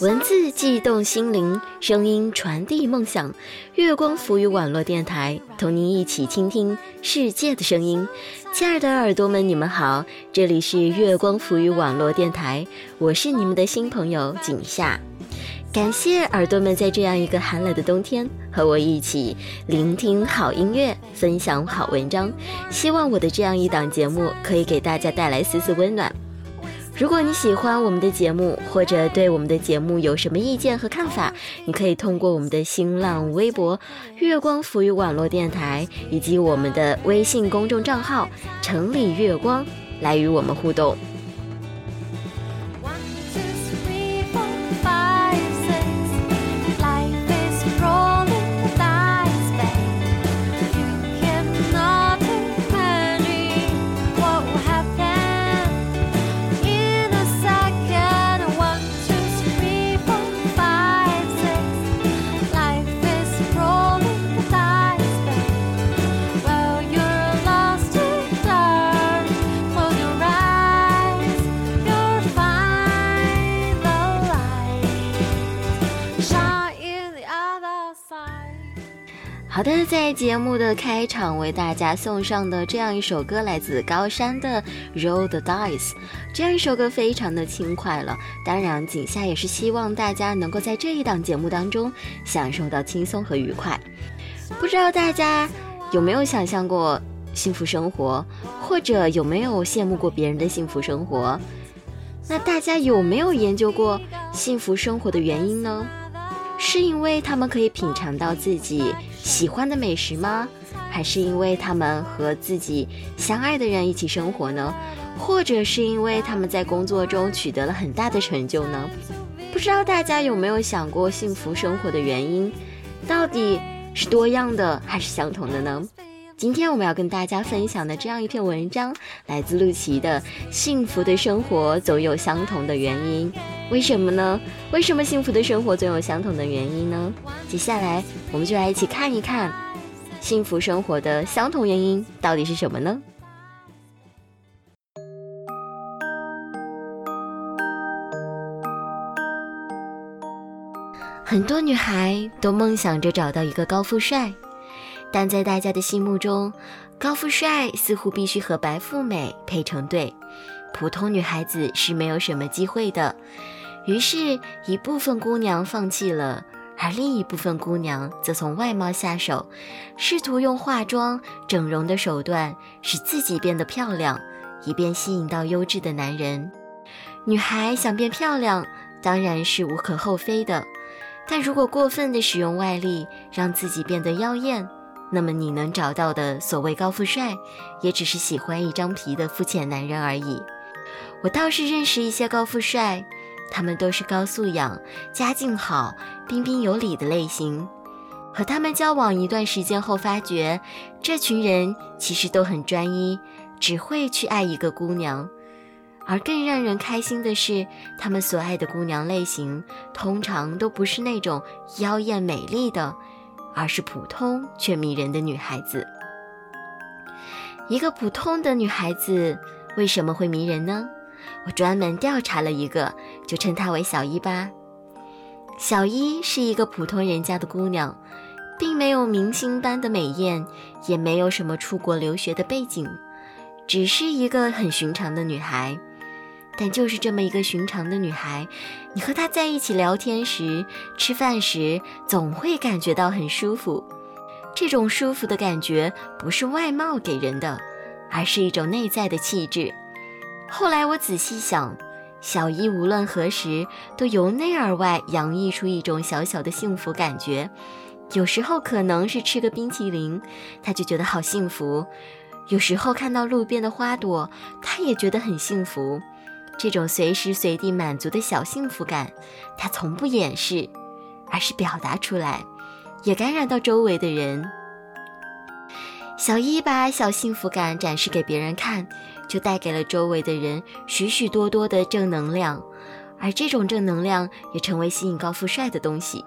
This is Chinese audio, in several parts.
文字悸动心灵，声音传递梦想。月光浮语网络电台，同您一起倾听世界的声音。亲爱的耳朵们，你们好，这里是月光浮语网络电台，我是你们的新朋友景夏。感谢耳朵们在这样一个寒冷的冬天和我一起聆听好音乐，分享好文章。希望我的这样一档节目可以给大家带来丝丝温暖。如果你喜欢我们的节目，或者对我们的节目有什么意见和看法，你可以通过我们的新浪微博“月光浮语网络电台”以及我们的微信公众账号“城里月光”来与我们互动。好的，在节目的开场为大家送上的这样一首歌，来自高山的《Roll the Dice》。这样一首歌非常的轻快了。当然，景夏也是希望大家能够在这一档节目当中享受到轻松和愉快。不知道大家有没有想象过幸福生活，或者有没有羡慕过别人的幸福生活？那大家有没有研究过幸福生活的原因呢？是因为他们可以品尝到自己喜欢的美食吗？还是因为他们和自己相爱的人一起生活呢？或者是因为他们在工作中取得了很大的成就呢？不知道大家有没有想过幸福生活的原因，到底是多样的还是相同的呢？今天我们要跟大家分享的这样一篇文章，来自陆琪的《幸福的生活总有相同的原因》。为什么呢？为什么幸福的生活总有相同的原因呢？接下来我们就来一起看一看，幸福生活的相同原因到底是什么呢？很多女孩都梦想着找到一个高富帅。但在大家的心目中，高富帅似乎必须和白富美配成对，普通女孩子是没有什么机会的。于是，一部分姑娘放弃了，而另一部分姑娘则从外貌下手，试图用化妆、整容的手段使自己变得漂亮，以便吸引到优质的男人。女孩想变漂亮，当然是无可厚非的，但如果过分的使用外力，让自己变得妖艳，那么你能找到的所谓高富帅，也只是喜欢一张皮的肤浅男人而已。我倒是认识一些高富帅，他们都是高素养、家境好、彬彬有礼的类型。和他们交往一段时间后，发觉这群人其实都很专一，只会去爱一个姑娘。而更让人开心的是，他们所爱的姑娘类型，通常都不是那种妖艳美丽的。而是普通却迷人的女孩子。一个普通的女孩子为什么会迷人呢？我专门调查了一个，就称她为小一吧。小一是一个普通人家的姑娘，并没有明星般的美艳，也没有什么出国留学的背景，只是一个很寻常的女孩。但就是这么一个寻常的女孩，你和她在一起聊天时、吃饭时，总会感觉到很舒服。这种舒服的感觉不是外貌给人的，而是一种内在的气质。后来我仔细想，小伊无论何时都由内而外洋溢出一种小小的幸福感觉。有时候可能是吃个冰淇淋，她就觉得好幸福；有时候看到路边的花朵，她也觉得很幸福。这种随时随地满足的小幸福感，他从不掩饰，而是表达出来，也感染到周围的人。小一把小幸福感展示给别人看，就带给了周围的人许许多多的正能量，而这种正能量也成为吸引高富帅的东西。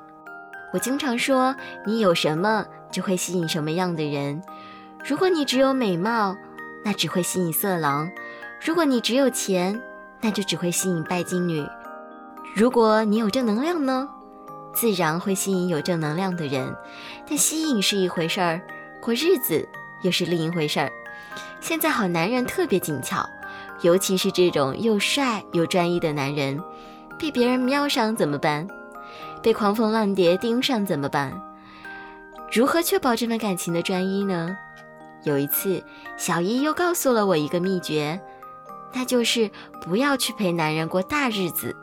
我经常说，你有什么就会吸引什么样的人。如果你只有美貌，那只会吸引色狼；如果你只有钱，那就只会吸引拜金女。如果你有正能量呢，自然会吸引有正能量的人。但吸引是一回事儿，过日子又是另一回事儿。现在好男人特别紧俏，尤其是这种又帅又专一的男人，被别人瞄上怎么办？被狂蜂浪蝶盯上怎么办？如何确保这份感情的专一呢？有一次，小姨又告诉了我一个秘诀，那就是不要去陪男人过大日子，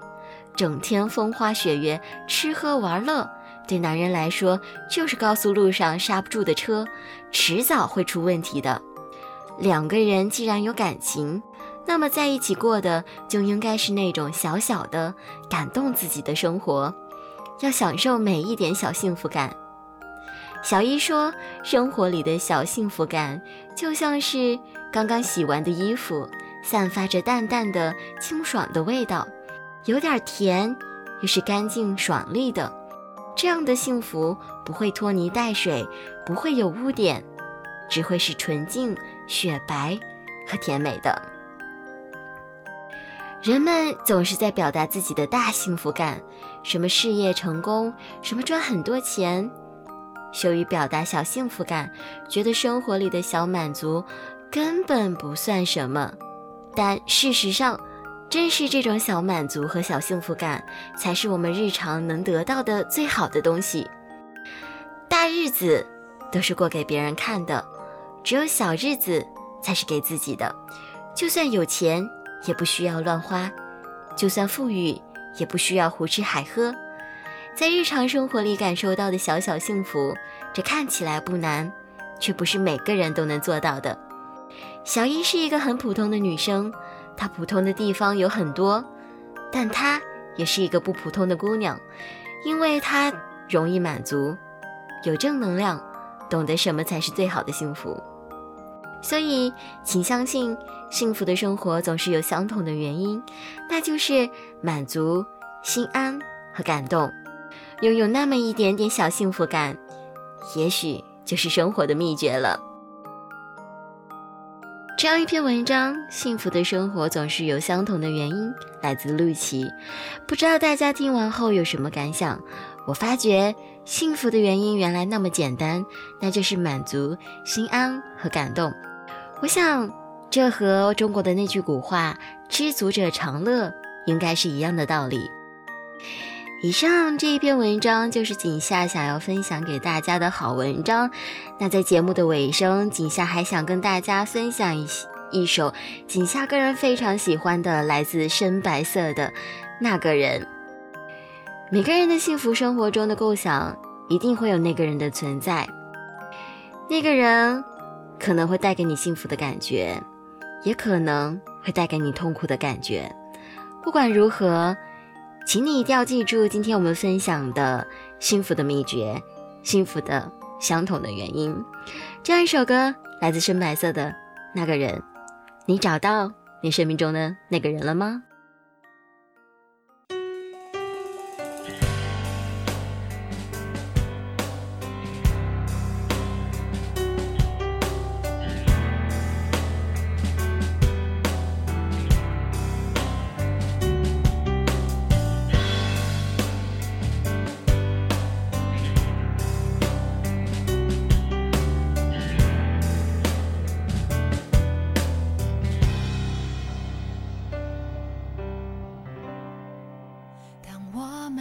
整天风花雪月、吃喝玩乐，对男人来说就是高速路上刹不住的车，迟早会出问题的。两个人既然有感情，那么在一起过的就应该是那种小小的、感动自己的生活，要享受每一点小幸福感。小一说，生活里的小幸福感就像是刚刚洗完的衣服，散发着淡淡的清爽的味道，有点甜，又是干净爽利的。这样的幸福不会拖泥带水，不会有污点，只会是纯净、雪白和甜美的。人们总是在表达自己的大幸福感，什么事业成功，什么赚很多钱。羞于表达小幸福感，觉得生活里的小满足根本不算什么。但事实上，正是这种小满足和小幸福感，才是我们日常能得到的最好的东西。大日子都是过给别人看的，只有小日子才是给自己的。就算有钱，也不需要乱花；就算富裕，也不需要胡吃海喝。在日常生活里感受到的小小幸福，这看起来不难，却不是每个人都能做到的。小一是一个很普通的女生，她普通的地方有很多，但她也是一个不普通的姑娘，因为她容易满足，有正能量，懂得什么才是最好的幸福。所以，请相信，幸福的生活总是有相同的原因，那就是满足、心安和感动。拥有那么一点点小幸福感，也许就是生活的秘诀了。这样一篇文章，《幸福的生活总是有相同的原因》，来自陆琪。不知道大家听完后有什么感想？我发觉幸福的原因原来那么简单，那就是满足、心安和感动。我想，这和中国的那句古话“知足者常乐”应该是一样的道理。以上这一篇文章就是景夏想要分享给大家的好文章。那在节目的尾声，景夏还想跟大家分享一一首景夏个人非常喜欢的，来自深白色的那个人。每个人的幸福生活中的构想，一定会有那个人的存在。那个人可能会带给你幸福的感觉，也可能会带给你痛苦的感觉。不管如何。请你一定要记住，今天我们分享的幸福的秘诀，幸福的相同的原因。这样一首歌来自深白色的那个人，你找到你生命中的那个人了吗？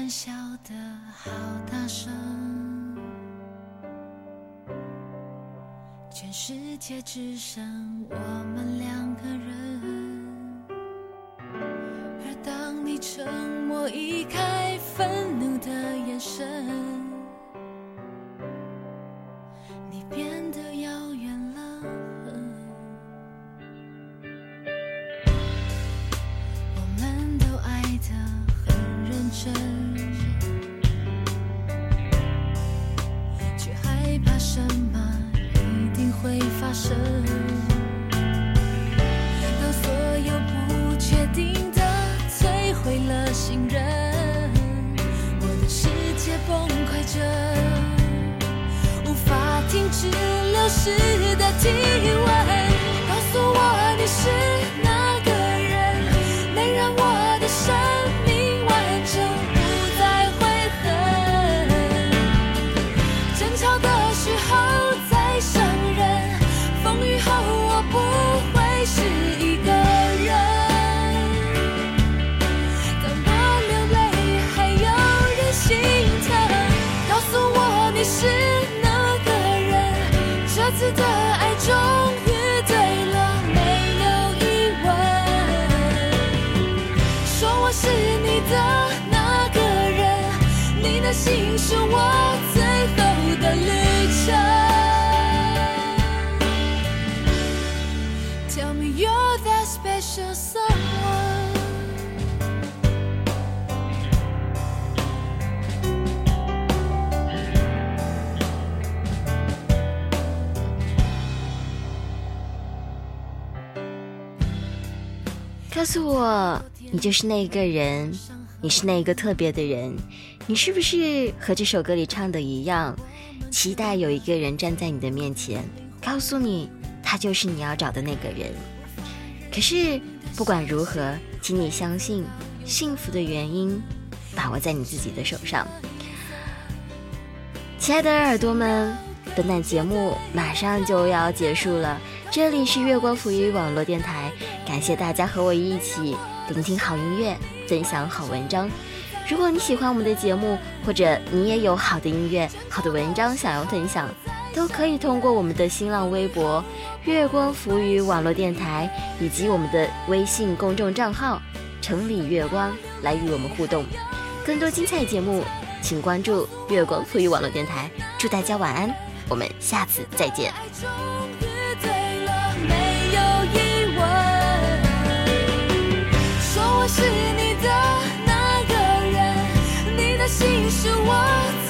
笑得好大声，全世界只剩我们两个人。而当你沉默一看时是我最后的旅程。Tell me you're that special someone. 告诉我，你就是那个人，你是那个特别的人，你是不是和这首歌里唱的一样，期待有一个人站在你的面前，告诉你他就是你要找的那个人。可是不管如何，请你相信，幸福的原因把握在你自己的手上。亲爱的耳朵们，本档节目马上就要结束了，这里是月光浮语网络电台。感谢大家和我一起聆听好音乐，分享好文章。如果你喜欢我们的节目，或者你也有好的音乐、好的文章想要分享，都可以通过我们的新浪微博“月光浮语网络电台”以及我们的微信公众账号“城里月光”来与我们互动。更多精彩节目，请关注“月光浮语网络电台”。祝大家晚安，我们下次再见。你是我